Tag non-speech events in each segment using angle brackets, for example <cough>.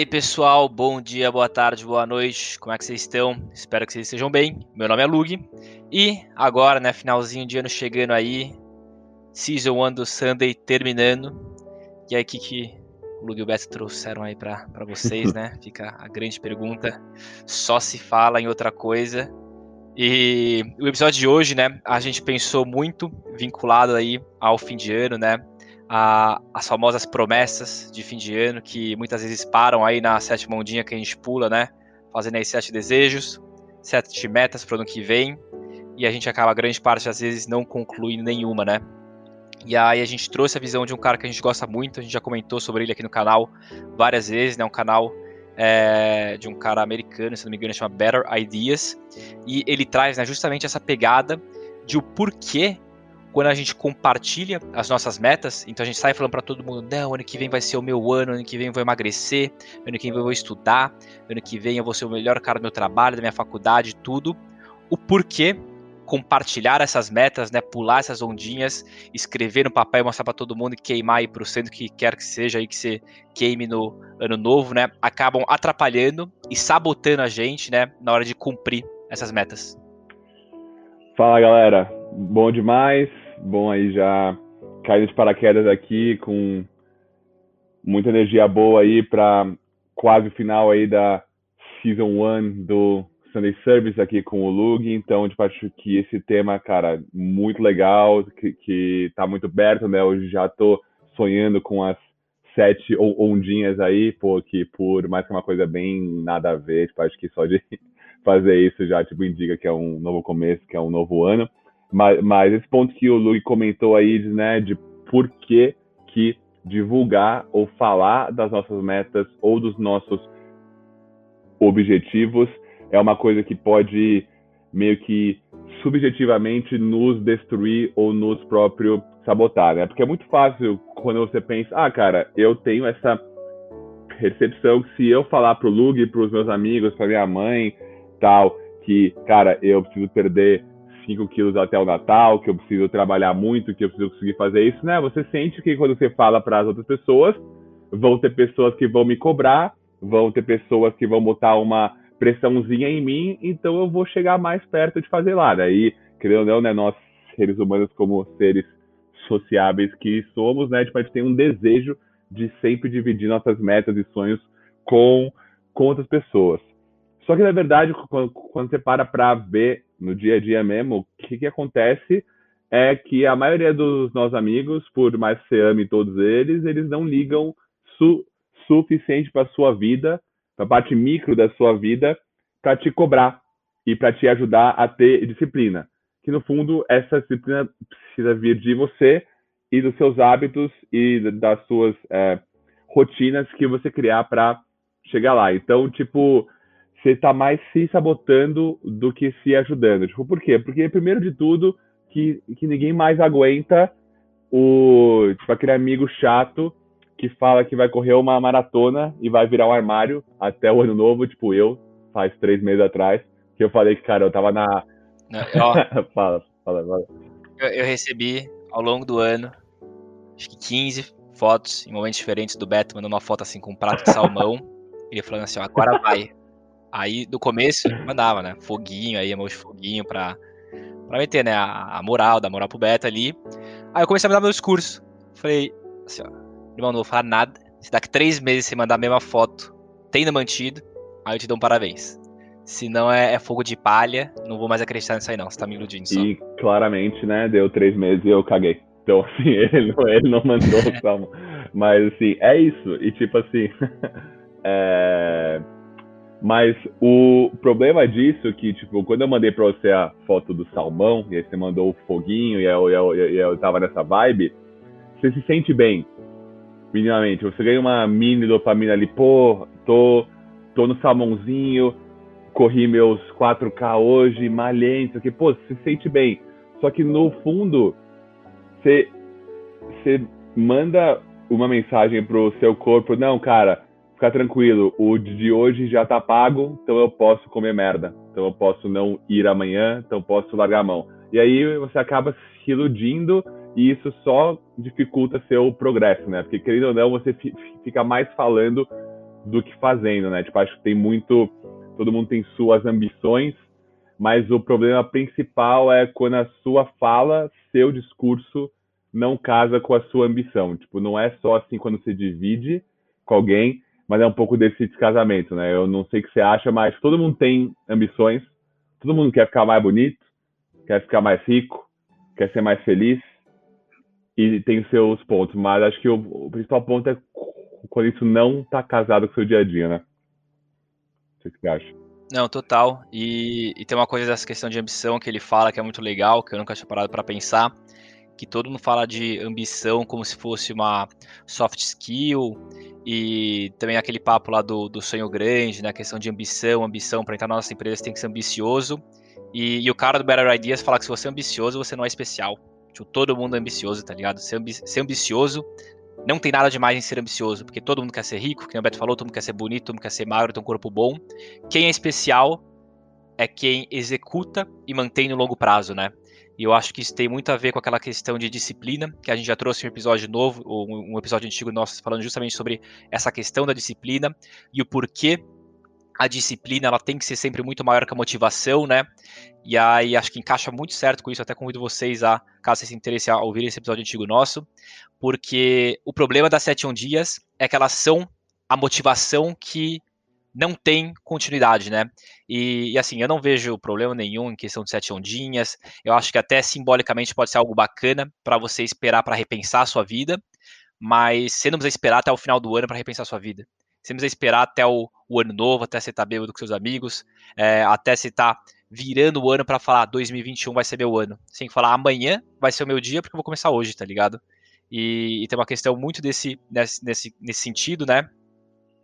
Aí pessoal, bom dia, boa tarde, boa noite, como é que vocês estão? Espero que vocês estejam bem. Meu nome é Lug e agora, né, finalzinho de ano chegando aí, Season 1 do Sunday terminando. E aí, o que, que o Lug e o Beto trouxeram aí para vocês, <laughs> né? Fica a grande pergunta. Só se fala em outra coisa. E o episódio de hoje, né, a gente pensou muito vinculado aí ao fim de ano, né? A, as famosas promessas de fim de ano, que muitas vezes param aí na sétima ondinha que a gente pula, né? Fazendo aí sete desejos, sete metas para o ano que vem, e a gente acaba, grande parte das vezes, não concluindo nenhuma, né? E aí a gente trouxe a visão de um cara que a gente gosta muito, a gente já comentou sobre ele aqui no canal várias vezes, né? Um canal é, de um cara americano, se não me engano, chama Better Ideas, e ele traz né, justamente essa pegada de o porquê quando a gente compartilha as nossas metas, então a gente sai falando para todo mundo: não, ano que vem vai ser o meu ano, ano que vem eu vou emagrecer, ano que vem eu vou estudar, ano que vem eu vou ser o melhor cara do meu trabalho, da minha faculdade, tudo. O porquê? Compartilhar essas metas, né, pular essas ondinhas, escrever no papel mostrar para todo mundo e queimar aí pro centro que quer que seja aí que você queime no ano novo, né, acabam atrapalhando e sabotando a gente, né, na hora de cumprir essas metas. Fala galera, bom demais bom aí já cair de paraquedas aqui com muita energia boa aí para quase o final aí da Season 1 do Sunday Service aqui com o Lug. Então, tipo, acho que esse tema, cara, muito legal, que, que tá muito perto, né? Hoje já tô sonhando com as sete ondinhas aí, pô, que por mais que é uma coisa bem nada a ver, tipo, acho que só de <laughs> fazer isso já, tipo, indica que é um novo começo, que é um novo ano. Mas, mas esse ponto que o Luke comentou aí, né, de por que, que divulgar ou falar das nossas metas ou dos nossos objetivos é uma coisa que pode meio que subjetivamente nos destruir ou nos próprio sabotar, né? Porque é muito fácil quando você pensa, ah, cara, eu tenho essa percepção que se eu falar pro Lug, pros meus amigos, pra minha mãe, tal, que, cara, eu preciso perder 5 quilos até o Natal, que eu preciso trabalhar muito, que eu preciso conseguir fazer isso, né? Você sente que quando você fala para as outras pessoas, vão ter pessoas que vão me cobrar, vão ter pessoas que vão botar uma pressãozinha em mim, então eu vou chegar mais perto de fazer lá. Daí, querendo ou não, né, nós seres humanos como seres sociáveis que somos, né, tipo, a gente tem um desejo de sempre dividir nossas metas e sonhos com, com outras pessoas. Só que, na verdade, quando, quando você para para ver no dia a dia mesmo, o que, que acontece é que a maioria dos nossos amigos, por mais que você ame todos eles, eles não ligam su suficiente para sua vida, para a parte micro da sua vida, para te cobrar e para te ajudar a ter disciplina. Que no fundo essa disciplina precisa vir de você e dos seus hábitos e das suas é, rotinas que você criar para chegar lá. Então, tipo, você está mais se sabotando do que se ajudando. Tipo, por quê? Porque, primeiro de tudo, que, que ninguém mais aguenta o tipo, aquele amigo chato que fala que vai correr uma maratona e vai virar um armário até o ano novo, tipo eu, faz três meses atrás, que eu falei que, cara, eu tava na. Não, ó, <laughs> fala, fala, fala. Eu, eu, recebi ao longo do ano, acho que 15 fotos em momentos diferentes do Beto, mandando uma foto assim com um prato de salmão. <laughs> ele falando assim, ó, agora vai. Aí, do começo, mandava, né? Foguinho, aí, emoji foguinho pra, pra meter, né? A, a moral, dar moral pro beta ali. Aí eu comecei a mandar meu discurso. Falei, assim, ó, irmão, não vou falar nada. Se daqui três meses você mandar a mesma foto, tendo mantido, aí eu te dou um parabéns. Se não é, é, fogo de palha, não vou mais acreditar nisso aí não, você tá me iludindo só. E claramente, né, deu três meses e eu caguei. Então, <laughs> assim, ele, ele não mandou <laughs> calma. Mas, assim, é isso. E, tipo assim, <laughs> é mas o problema disso é que, tipo, quando eu mandei pra você a foto do salmão, e aí você mandou o foguinho, e eu, eu, eu, eu tava nessa vibe, você se sente bem, minimamente. Você ganha uma mini dopamina ali, pô, tô, tô no salmãozinho, corri meus 4K hoje, malhei, isso aqui, pô, você se sente bem. Só que no fundo, você, você manda uma mensagem pro seu corpo, não, cara, ficar tranquilo, o de hoje já tá pago, então eu posso comer merda. Então eu posso não ir amanhã, então eu posso largar a mão. E aí você acaba se iludindo e isso só dificulta seu progresso, né? Porque querendo ou não, você fica mais falando do que fazendo, né? Tipo, acho que tem muito, todo mundo tem suas ambições, mas o problema principal é quando a sua fala, seu discurso não casa com a sua ambição. Tipo, não é só assim quando você divide com alguém, mas é um pouco desse descasamento, né? Eu não sei o que você acha, mas todo mundo tem ambições, todo mundo quer ficar mais bonito, quer ficar mais rico, quer ser mais feliz e tem seus pontos, mas acho que o, o principal ponto é quando isso não está casado com o seu dia a dia, né? O que você acha? Não, total. E, e, tem uma coisa dessa questão de ambição que ele fala que é muito legal, que eu nunca tinha parado para pensar, que todo mundo fala de ambição como se fosse uma soft skill e também aquele papo lá do, do sonho grande, né? A questão de ambição, ambição para entrar na nossa empresa tem que ser ambicioso. E, e, o cara do Better Ideas fala que se você é ambicioso, você não é especial. Tipo, todo mundo é ambicioso, tá ligado? Ser, ambi ser ambicioso não tem nada demais em ser ambicioso, porque todo mundo quer ser rico, que o Beto falou, todo mundo quer ser bonito, todo mundo quer ser magro, ter um corpo bom. Quem é especial é quem executa e mantém no longo prazo, né? E eu acho que isso tem muito a ver com aquela questão de disciplina, que a gente já trouxe um episódio novo, um episódio antigo nosso, falando justamente sobre essa questão da disciplina e o porquê a disciplina ela tem que ser sempre muito maior que a motivação, né? E aí acho que encaixa muito certo com isso, até convido vocês a, caso vocês se interessem a ouvir esse episódio antigo nosso, porque o problema das 7 on dias é que elas são a motivação que não tem continuidade, né? E, e, assim, eu não vejo problema nenhum em questão de sete ondinhas. Eu acho que até simbolicamente pode ser algo bacana para você esperar para repensar a sua vida, mas você não precisa esperar até o final do ano para repensar a sua vida. Você não precisa esperar até o, o ano novo, até você estar tá bêbado com seus amigos, é, até você estar tá virando o ano para falar 2021 vai ser meu ano. Que falar amanhã vai ser o meu dia porque eu vou começar hoje, tá ligado? E, e tem uma questão muito desse, nesse, nesse, nesse sentido, né?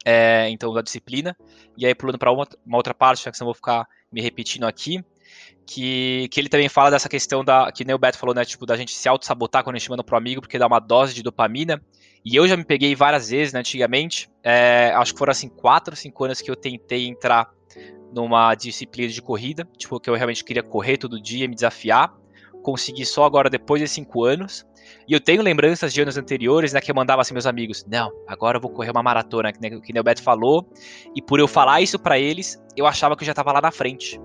É, então da disciplina. E aí pulando para uma, uma, outra parte, já que senão vou ficar me repetindo aqui, que, que ele também fala dessa questão da que nem o Beto falou, né, tipo da gente se auto sabotar quando a gente manda pro amigo porque dá uma dose de dopamina. E eu já me peguei várias vezes, né, antigamente, é, acho que foram assim quatro, cinco anos que eu tentei entrar numa disciplina de corrida, tipo que eu realmente queria correr todo dia, me desafiar. Consegui só agora depois de cinco anos. E eu tenho lembranças de anos anteriores, né, que eu mandava assim meus amigos, não, agora eu vou correr uma maratona, que, né, que o Beto falou. E por eu falar isso para eles, eu achava que eu já tava lá na frente.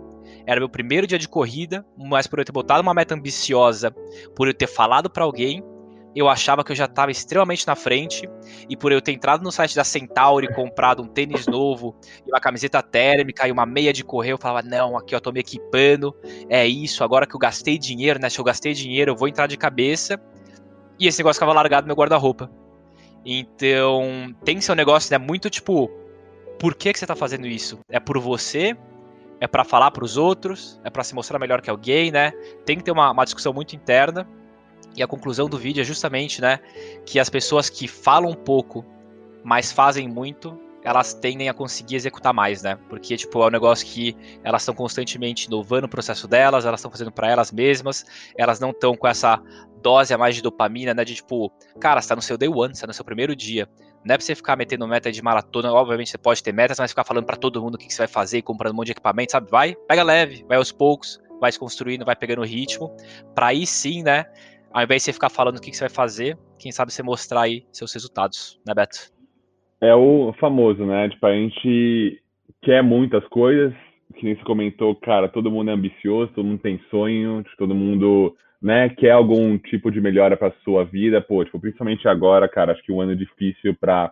Era meu primeiro dia de corrida, mas por eu ter botado uma meta ambiciosa, por eu ter falado para alguém, eu achava que eu já estava extremamente na frente e por eu ter entrado no site da Centauri, comprado um tênis novo, e uma camiseta térmica e uma meia de correr, eu falava, não, aqui eu tô me equipando, é isso, agora que eu gastei dinheiro, né, se eu gastei dinheiro, eu vou entrar de cabeça e esse negócio ficava largado no meu guarda-roupa. Então, tem que ser um negócio, né, muito tipo, por que, que você tá fazendo isso? É por você? É para falar para os outros? É para se mostrar melhor que alguém, né? Tem que ter uma, uma discussão muito interna. E a conclusão do vídeo é justamente, né, que as pessoas que falam pouco, mas fazem muito, elas tendem a conseguir executar mais, né? Porque, tipo, é um negócio que elas estão constantemente inovando o processo delas, elas estão fazendo para elas mesmas, elas não estão com essa dose a mais de dopamina, né? De tipo, cara, você tá no seu day one, você tá no seu primeiro dia. Não é pra você ficar metendo meta de maratona, obviamente você pode ter metas, mas ficar falando para todo mundo o que, você vai fazer e comprando um monte de equipamento, sabe? Vai, pega leve, vai aos poucos, vai se construindo, vai pegando o ritmo, pra aí sim, né? Ao invés de você ficar falando o que, que você vai fazer, quem sabe você mostrar aí seus resultados, né, Beto? É o famoso, né? Tipo, a gente quer muitas coisas, que nem você comentou, cara, todo mundo é ambicioso, todo mundo tem sonho, todo mundo né, quer algum tipo de melhora para sua vida, pô, tipo, principalmente agora, cara, acho que um ano difícil para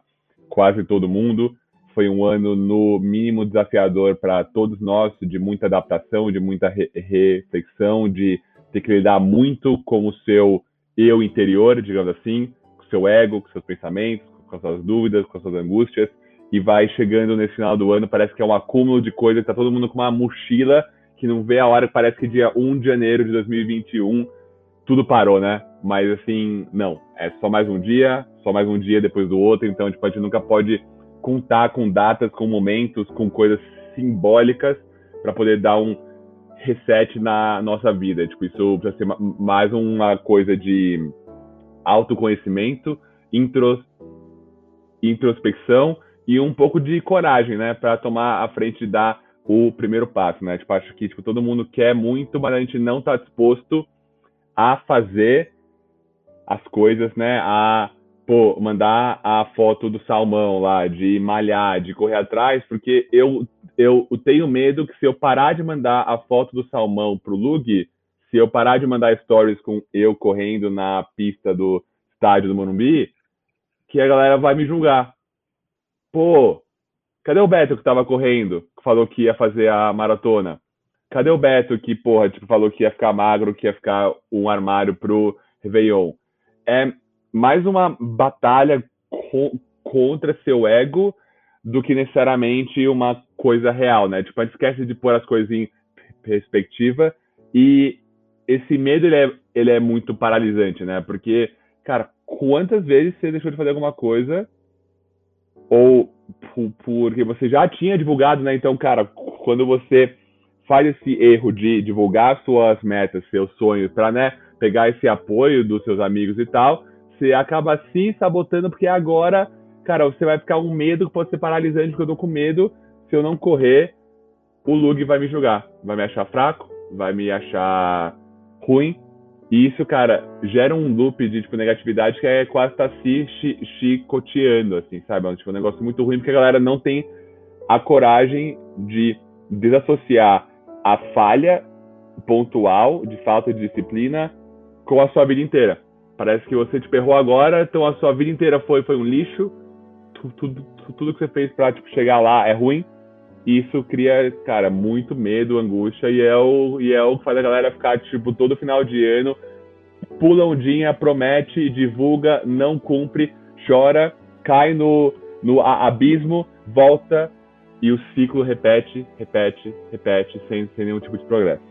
quase todo mundo. Foi um ano no mínimo desafiador para todos nós, de muita adaptação, de muita re reflexão, de ter que lidar muito com o seu eu interior, digamos assim, com o seu ego, com seus pensamentos, com as suas dúvidas, com as suas angústias. E vai chegando nesse final do ano, parece que é um acúmulo de coisas, tá todo mundo com uma mochila que não vê a hora, parece que dia 1 de janeiro de 2021 tudo parou, né? Mas assim, não. É só mais um dia, só mais um dia depois do outro. Então, tipo, a gente nunca pode contar com datas, com momentos, com coisas simbólicas para poder dar um reset na nossa vida. Tipo, isso precisa ser mais uma coisa de autoconhecimento, intros, introspecção e um pouco de coragem, né, para tomar a frente e dar o primeiro passo, né? Tipo, acho que tipo, todo mundo quer muito, mas a gente não está disposto a fazer as coisas, né? A pô, mandar a foto do salmão lá, de malhar, de correr atrás, porque eu, eu tenho medo que se eu parar de mandar a foto do salmão pro Lug, se eu parar de mandar stories com eu correndo na pista do estádio do Morumbi, que a galera vai me julgar. Pô, cadê o Beto que tava correndo, que falou que ia fazer a maratona? Cadê o Beto que, porra, tipo, falou que ia ficar magro, que ia ficar um armário pro Réveillon? É mais uma batalha co contra seu ego do que necessariamente uma coisa real, né? Tipo, a gente esquece de pôr as coisas em perspectiva e esse medo, ele é, ele é muito paralisante, né? Porque, cara, quantas vezes você deixou de fazer alguma coisa ou porque você já tinha divulgado, né? Então, cara, quando você faz esse erro de divulgar suas metas, seus sonhos, para né, pegar esse apoio dos seus amigos e tal, você acaba se sabotando porque agora, cara, você vai ficar um medo que pode ser paralisante, porque eu tô com medo, se eu não correr, o Lug vai me julgar, vai me achar fraco, vai me achar ruim, e isso, cara, gera um loop de tipo, negatividade que é quase tá se chicoteando, assim, sabe? É um, tipo, um negócio muito ruim, porque a galera não tem a coragem de desassociar a falha pontual de falta de disciplina com a sua vida inteira. Parece que você te errou agora, então a sua vida inteira foi, foi um lixo, tudo, tudo, tudo que você fez pra tipo, chegar lá é ruim, isso cria, cara, muito medo, angústia, e é o, e é o que faz a galera ficar, tipo, todo final de ano, pula dia, promete, divulga, não cumpre, chora, cai no, no abismo, volta, e o ciclo repete, repete, repete, sem, sem nenhum tipo de progresso.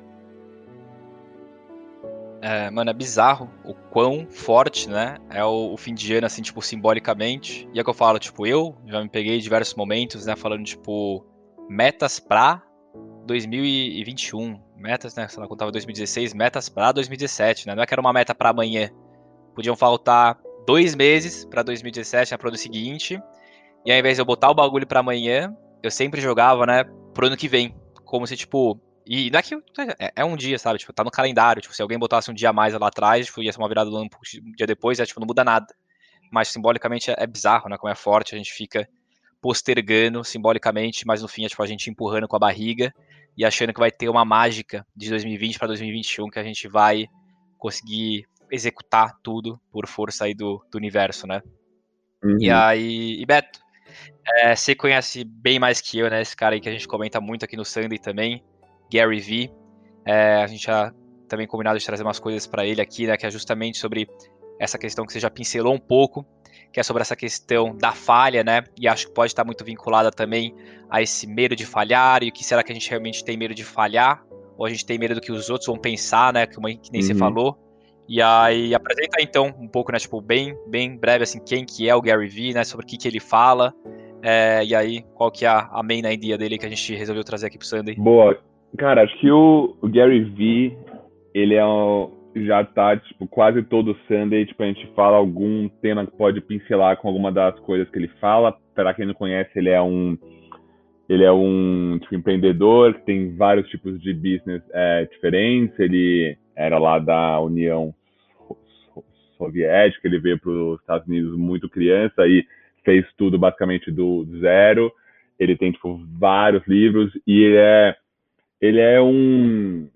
É, mano, é bizarro o quão forte, né? É o, o, fim de ano, assim, tipo, simbolicamente. E é que eu falo, tipo, eu já me peguei em diversos momentos, né? Falando, tipo, metas pra 2021. Metas, né? Sei lá, quando tava 2016, metas pra 2017, né? Não é que era uma meta pra amanhã. Podiam faltar dois meses pra 2017, né? Pro ano seguinte. E ao invés de eu botar o bagulho pra amanhã, eu sempre jogava, né? Pro ano que vem. Como se, tipo. E não é que. É, é um dia, sabe? Tipo, tá no calendário. Tipo, se alguém botasse um dia a mais lá atrás, tipo, ia ser uma virada do ano um dia depois, é, tipo, não muda nada. Mas simbolicamente é, é bizarro, né? Como é forte, a gente fica postergando simbolicamente, mas no fim é tipo a gente empurrando com a barriga e achando que vai ter uma mágica de 2020 para 2021 que a gente vai conseguir executar tudo por força aí do, do universo, né? Uhum. E aí, e Beto, é, você conhece bem mais que eu, né? Esse cara aí que a gente comenta muito aqui no Sunday também, Gary V. É, a gente já também combinado de trazer umas coisas para ele aqui, né? Que é justamente sobre essa questão que você já pincelou um pouco, que é sobre essa questão da falha, né? E acho que pode estar muito vinculada também a esse medo de falhar e o que será que a gente realmente tem medo de falhar ou a gente tem medo do que os outros vão pensar, né? Que, que nem uhum. você falou. E aí apresenta então um pouco, né? Tipo bem, bem breve assim quem que é o Gary Vee, né? Sobre o que que ele fala. É, e aí qual que é a, a main idea dele que a gente resolveu trazer aqui pro Sunday. Boa, cara, acho que o, o Gary Vee ele é um, já tá, tipo, quase todo Sunday, tipo, a gente fala algum tema que pode pincelar com alguma das coisas que ele fala. Para quem não conhece, ele é um ele é um tipo, empreendedor que tem vários tipos de business é, diferentes. Ele era lá da União Soviética, ele veio para os Estados Unidos muito criança e fez tudo basicamente do zero. Ele tem tipo vários livros e ele é ele é um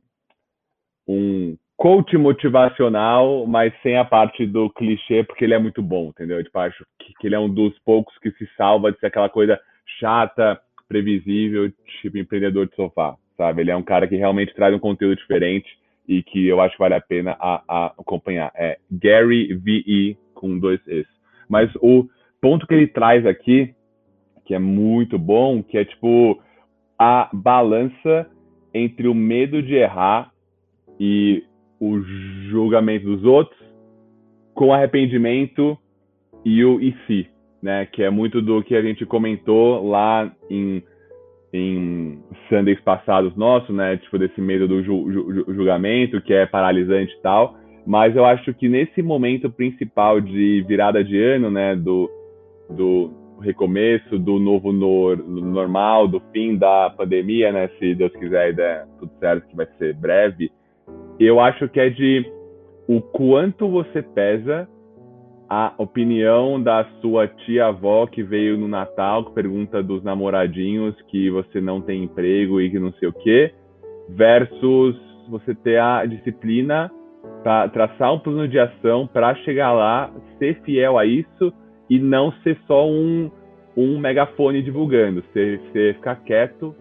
um coach motivacional, mas sem a parte do clichê, porque ele é muito bom, entendeu? Tipo, acho que, que ele é um dos poucos que se salva de ser aquela coisa chata, previsível, tipo empreendedor de sofá, sabe? Ele é um cara que realmente traz um conteúdo diferente e que eu acho que vale a pena a, a acompanhar. É Gary V.E. com dois Es. Mas o ponto que ele traz aqui, que é muito bom, que é tipo a balança entre o medo de errar e o julgamento dos outros com arrependimento e o e se, né? Que é muito do que a gente comentou lá em, em Sundays passados nossos, né? Tipo, desse medo do ju, ju, julgamento, que é paralisante e tal. Mas eu acho que nesse momento principal de virada de ano, né? Do, do recomeço, do novo no, normal, do fim da pandemia, né? Se Deus quiser der tudo certo, que vai ser breve eu acho que é de o quanto você pesa a opinião da sua tia-avó que veio no Natal, que pergunta dos namoradinhos que você não tem emprego e que não sei o quê, versus você ter a disciplina para traçar um plano de ação para chegar lá, ser fiel a isso e não ser só um, um megafone divulgando, você, você ficar quieto,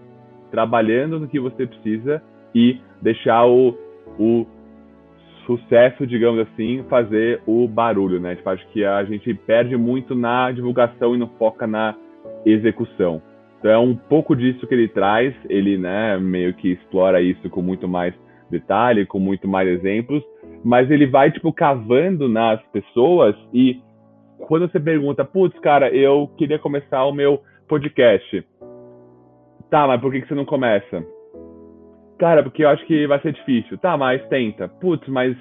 trabalhando no que você precisa e deixar o, o sucesso, digamos assim, fazer o barulho, né? Tipo, acho que a gente perde muito na divulgação e não foca na execução. Então é um pouco disso que ele traz, ele, né, meio que explora isso com muito mais detalhe, com muito mais exemplos, mas ele vai, tipo, cavando nas pessoas e quando você pergunta, putz, cara, eu queria começar o meu podcast. Tá, mas por que, que você não começa? Cara, porque eu acho que vai ser difícil. Tá, mas tenta. Putz, mas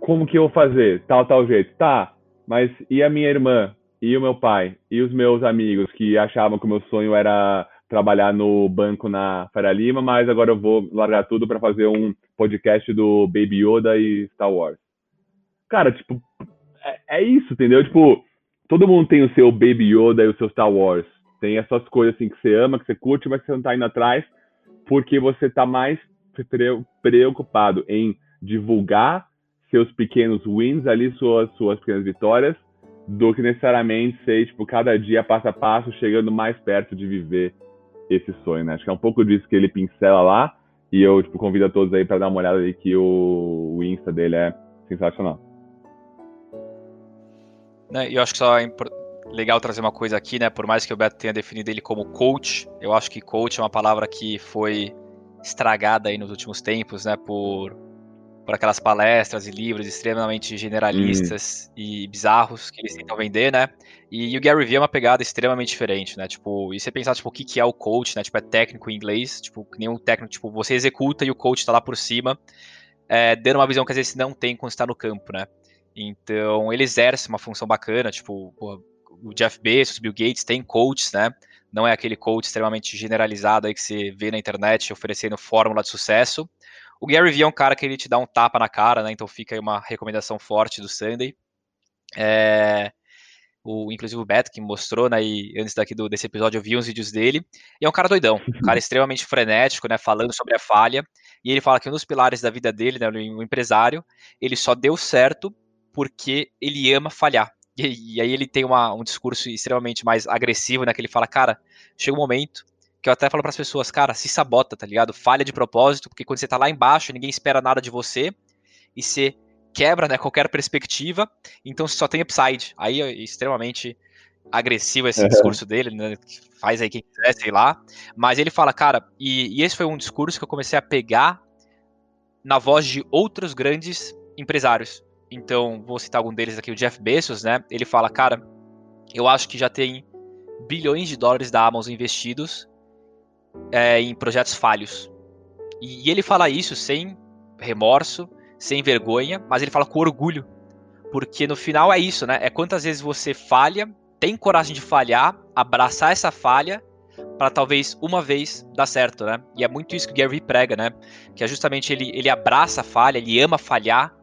como que eu vou fazer? Tal, tal jeito. Tá, mas e a minha irmã? E o meu pai? E os meus amigos que achavam que o meu sonho era trabalhar no banco na Faria Lima, mas agora eu vou largar tudo para fazer um podcast do Baby Yoda e Star Wars. Cara, tipo, é, é, isso, entendeu? Tipo, todo mundo tem o seu Baby Yoda e o seu Star Wars. Tem essas coisas assim que você ama, que você curte, mas que você não tá indo atrás porque você está mais preocupado em divulgar seus pequenos wins ali, suas, suas pequenas vitórias, do que necessariamente ser, tipo, cada dia, passo a passo, chegando mais perto de viver esse sonho, né? Acho que é um pouco disso que ele pincela lá, e eu, tipo, convido a todos aí para dar uma olhada aí que o, o Insta dele é sensacional. Eu acho que só é legal trazer uma coisa aqui, né? Por mais que o Beto tenha definido ele como coach, eu acho que coach é uma palavra que foi estragada aí nos últimos tempos, né? Por, por aquelas palestras e livros extremamente generalistas hum. e bizarros que eles tentam vender, né? E, e, o Gary Vee é uma pegada extremamente diferente, né? Tipo, e você pensar, tipo, o que, que é o coach, né? Tipo, é técnico em inglês, tipo, nenhum técnico, tipo, você executa e o coach tá lá por cima, é, dando uma visão que às vezes não tem quando está no campo, né? Então, ele exerce uma função bacana, tipo, o Jeff Bezos, Bill Gates tem coaches, né? Não é aquele coach extremamente generalizado aí que você vê na internet oferecendo fórmula de sucesso. O Gary Vee é um cara que ele te dá um tapa na cara, né? Então fica aí uma recomendação forte do Sunday. É, o, inclusive o Beto que mostrou, né, e antes daqui do, desse episódio eu vi uns vídeos dele, e é um cara doidão, um cara <laughs> extremamente frenético, né, falando sobre a falha, e ele fala que um dos pilares da vida dele, né, o empresário, ele só deu certo porque ele ama falhar. E, e aí ele tem uma, um discurso extremamente mais agressivo, né? Que ele fala, cara, chega um momento que eu até falo para as pessoas, cara, se sabota, tá ligado? Falha de propósito, porque quando você tá lá embaixo, ninguém espera nada de você e você quebra, né, qualquer perspectiva, então você só tem upside. Aí é extremamente agressivo esse uhum. discurso dele, né? Faz aí quem quiser, sei lá. Mas ele fala, cara, e, e esse foi um discurso que eu comecei a pegar na voz de outros grandes empresários. Então, vou citar algum deles aqui, o Jeff Bezos, né? Ele fala, cara, eu acho que já tem bilhões de dólares da Amazon investidos é, em projetos falhos. E, e ele fala isso sem remorso, sem vergonha, mas ele fala com orgulho. Porque no final é isso, né? É quantas vezes você falha, tem coragem de falhar, abraçar essa falha para talvez uma vez dar certo, né? E é muito isso que o Gary prega, né? Que é justamente ele, ele abraça a falha, ele ama falhar,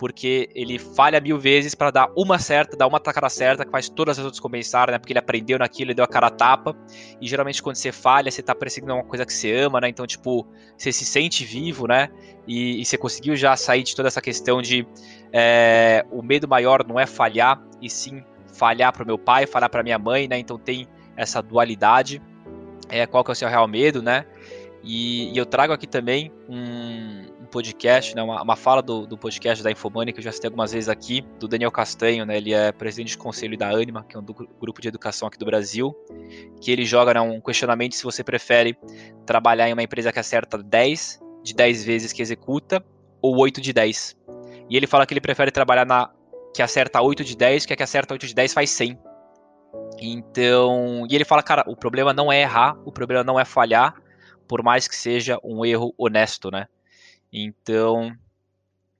porque ele falha mil vezes para dar uma certa, dar uma tacada certa que faz todas as outras compensar, né? Porque ele aprendeu naquilo, ele deu a cara a tapa. E geralmente quando você falha, você tá perseguindo uma coisa que você ama, né? Então, tipo, você se sente vivo, né? E, e você conseguiu já sair de toda essa questão de é, o medo maior não é falhar, e sim falhar para o meu pai, falhar para minha mãe, né? Então tem essa dualidade. É, qual que é o seu real medo, né? E, e eu trago aqui também um, podcast, né, uma, uma fala do, do, podcast da Infomani, que eu já citei algumas vezes aqui, do Daniel Castanho, né, ele é presidente de conselho da Anima, que é um do, grupo de educação aqui do Brasil, que ele joga né, um questionamento se você prefere trabalhar em uma empresa que acerta 10 de 10 vezes que executa, ou 8 de 10. E ele fala que ele prefere trabalhar na que acerta 8 de 10, que a que acerta 8 de 10 faz 100. Então, e ele fala, cara, o problema não é errar, o problema não é falhar, por mais que seja um erro honesto, né? Então,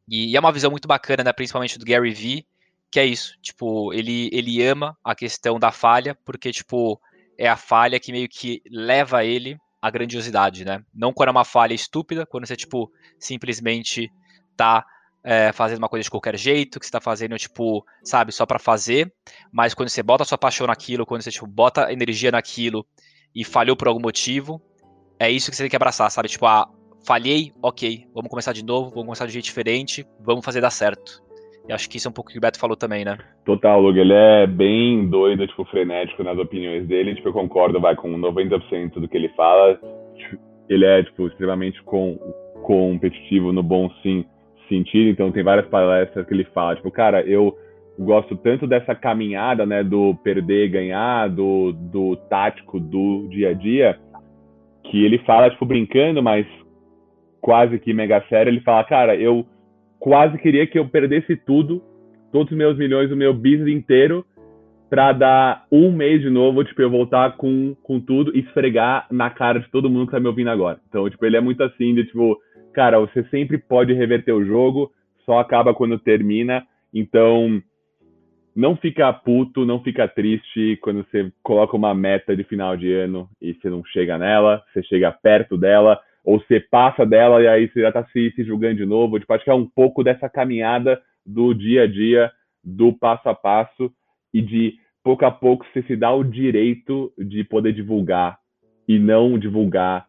e, e, é uma visão muito bacana, né, principalmente do Gary Vee, que é isso, tipo, ele, ele ama a questão da falha, porque, tipo, é a falha que meio que leva ele à grandiosidade, né? Não quando é uma falha estúpida, quando você, tipo, simplesmente tá é, fazendo uma coisa de qualquer jeito, que você tá fazendo, tipo, sabe, só para fazer, mas quando você bota a sua paixão naquilo, quando você, tipo, bota energia naquilo e falhou por algum motivo, é isso que você tem que abraçar, sabe? Tipo, ah, falhei, ok, vamos começar de novo, vamos começar de jeito diferente, vamos fazer dar certo. E acho que isso é um pouco que o Beto falou também, né? Total, Lug, ele é bem doido, tipo, frenético nas opiniões dele, tipo, eu concordo, vai, com 90% do que ele fala, ele é, tipo, extremamente com, competitivo no bom sim sentido, então tem várias palestras que ele fala, tipo, cara, eu gosto tanto dessa caminhada, né, do perder, ganhar, do, do tático, do dia a dia, que ele fala, tipo, brincando, mas quase que mega sério, ele fala, cara, eu quase queria que eu perdesse tudo, todos os meus milhões, o meu business inteiro, para dar um mês de novo, tipo, eu voltar com, com tudo e esfregar na cara de todo mundo que tá me ouvindo agora. Então, tipo, ele é muito assim, de tipo, cara, você sempre pode reverter o jogo, só acaba quando termina. Então, não fica puto, não fica triste quando você coloca uma meta de final de ano e você não chega nela, você chega perto dela, ou você passa dela e aí você já tá se, se julgando de novo. Tipo, acho que é um pouco dessa caminhada do dia a dia, do passo a passo e de pouco a pouco você se dá o direito de poder divulgar e não divulgar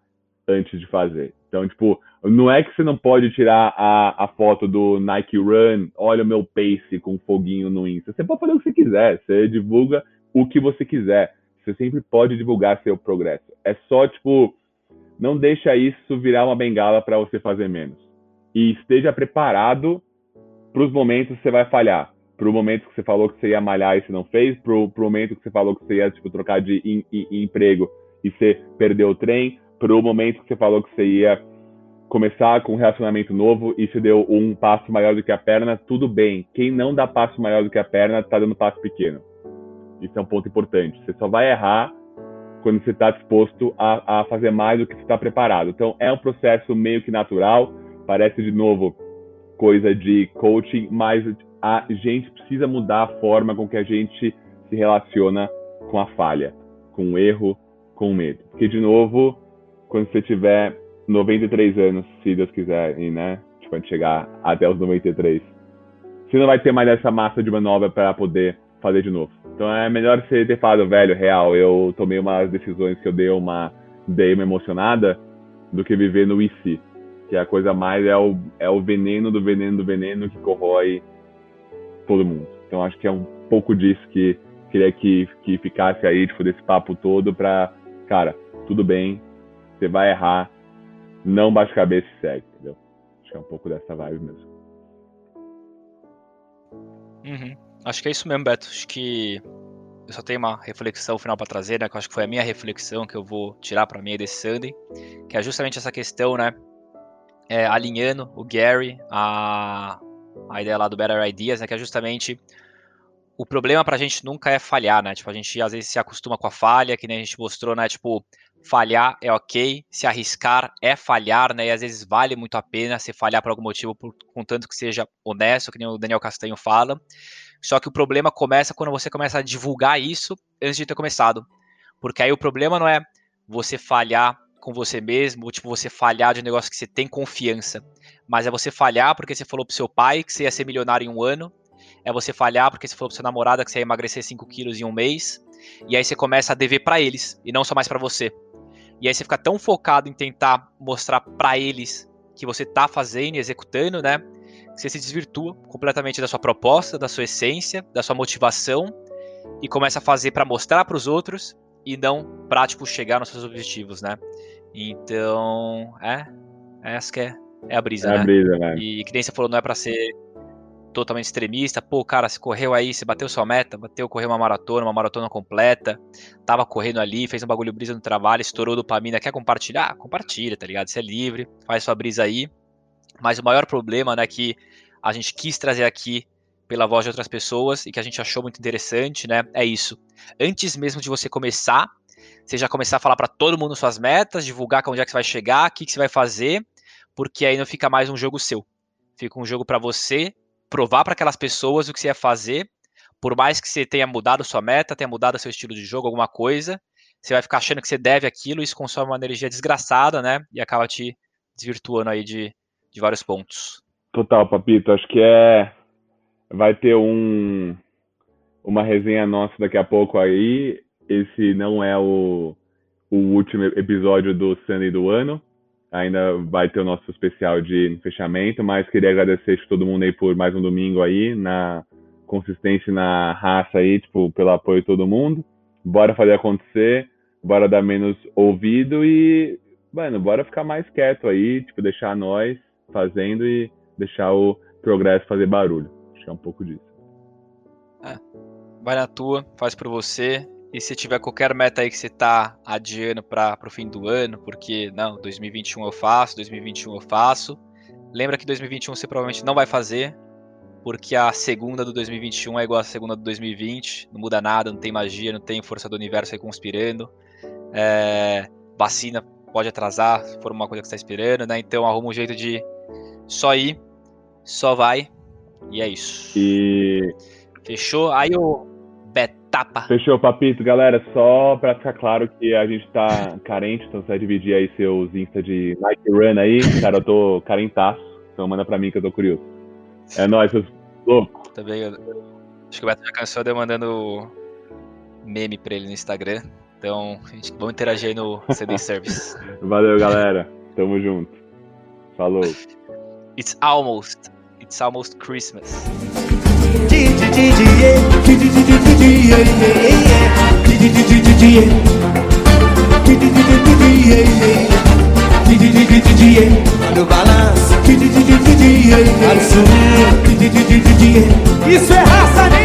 antes de fazer. Então, tipo, não é que você não pode tirar a, a foto do Nike Run, olha o meu pace com foguinho no Insta. Você pode fazer o que você quiser, você divulga o que você quiser. Você sempre pode divulgar seu progresso. É só, tipo, não deixa isso virar uma bengala para você fazer menos. E esteja preparado para os momentos que você vai falhar. Para o momento que você falou que você ia malhar e você não fez, para o momento que você falou que você ia tipo, trocar de in, in, emprego e você perdeu o trem, para o momento que você falou que você ia começar com um relacionamento novo e se deu um passo maior do que a perna, tudo bem. Quem não dá passo maior do que a perna está dando passo pequeno. Isso é um ponto importante. Você só vai errar quando você está disposto a, a, fazer mais do que você está preparado. Então é um processo meio que natural. Parece de novo coisa de coaching, mas a gente precisa mudar a forma com que a gente se relaciona com a falha, com o erro, com o medo. Porque de novo quando você tiver 93 anos, se Deus quiser, e, né? Quando chegar até os 93. Você não vai ter mais essa massa de manobra para poder fazer de novo. Então é melhor você ter falado, velho, real, eu tomei umas decisões que eu dei uma, dei uma emocionada, do que viver no IC. Que a coisa mais é o, é o veneno do veneno do veneno que corrói todo mundo. Então acho que é um pouco disso que queria que, que ficasse aí, tipo, desse papo todo pra, cara, tudo bem, você vai errar, não baixa a cabeça e segue, entendeu? Acho que é um pouco dessa vibe mesmo. Uhum. Acho que é isso mesmo, Beto. Acho que eu só tenho uma reflexão final para trazer, né? Que eu acho que foi a minha reflexão que eu vou tirar para mim desse Sunday, que é justamente essa questão, né? É, alinhando o Gary a, a ideia lá do Better Ideas, né? Que é justamente o problema pra gente nunca é falhar, né? Tipo, a gente às vezes se acostuma com a falha, que nem a gente mostrou, né? Tipo, falhar é ok, se arriscar é falhar, né? E às vezes vale muito a pena se falhar por algum motivo, por, contanto que seja honesto, que nem o Daniel Castanho fala. Só que o problema começa quando você começa a divulgar isso antes de ter começado. Porque aí o problema não é você falhar com você mesmo, ou tipo, você falhar de um negócio que você tem confiança. Mas é você falhar porque você falou pro seu pai que você ia ser milionário em um ano. É você falhar porque você falou pro seu namorado que você ia emagrecer 5 quilos em um mês. E aí você começa a dever para eles, e não só mais para você. E aí você fica tão focado em tentar mostrar para eles que você tá fazendo e executando, né? Que você se desvirtua completamente da sua proposta, da sua essência, da sua motivação e começa a fazer para mostrar para os outros e não para tipo chegar nos seus objetivos, né? Então, é, essa que é, é a brisa, é né? A brisa, né? E que nem você falou, não é para ser totalmente extremista. Pô, cara, você correu aí, você bateu sua meta, bateu, correu uma maratona, uma maratona completa, tava correndo ali, fez um bagulho brisa no trabalho, estourou dopamina, quer compartilhar? Compartilha, tá ligado? Você é livre, faz sua brisa aí. Mas o maior problema, né, que a gente quis trazer aqui pela voz de outras pessoas e que a gente achou muito interessante, né, é isso. Antes mesmo de você começar, você já começar a falar para todo mundo suas metas, divulgar onde é que você vai chegar, o que, que você vai fazer, porque aí não fica mais um jogo seu. Fica um jogo para você provar para aquelas pessoas o que você ia fazer, por mais que você tenha mudado sua meta, tenha mudado seu estilo de jogo, alguma coisa, você vai ficar achando que você deve aquilo, isso consome uma energia desgraçada, né? E acaba te desvirtuando aí de, de vários pontos. Total, Papito. Acho que é. Vai ter um uma resenha nossa daqui a pouco aí. Esse não é o, o último episódio do Sunday do ano. Ainda vai ter o nosso especial de fechamento, mas queria agradecer a todo mundo aí por mais um domingo aí, na consistência na raça aí, tipo, pelo apoio de todo mundo. Bora fazer acontecer, bora dar menos ouvido e, mano, bora ficar mais quieto aí, tipo, deixar nós fazendo e deixar o progresso fazer barulho. Acho que é um pouco disso. É, vai na tua, faz por você. E se tiver qualquer meta aí que você tá adiando para o fim do ano, porque não, 2021 eu faço, 2021 eu faço. Lembra que 2021 você provavelmente não vai fazer, porque a segunda do 2021 é igual à segunda do 2020, não muda nada, não tem magia, não tem força do universo aí conspirando. É, vacina pode atrasar, se for uma coisa que você está esperando, né? Então arruma um jeito de só ir, só vai, e é isso. E. Fechou? Aí o Betapa. Fechou, Papito. Galera, só pra ficar claro que a gente tá carente, então você vai dividir aí seus Insta de Nike Run aí. Cara, eu tô carentaço, então manda pra mim que eu tô curioso. É nóis, seus loucos. Também, eu... acho que o Beto já cansou de eu mandando meme pra ele no Instagram. Então, a gente, vamos interagir aí no CD Service. <laughs> Valeu, galera. Tamo junto. Falou. It's almost, it's almost Christmas. No balanço, isso é raça negra.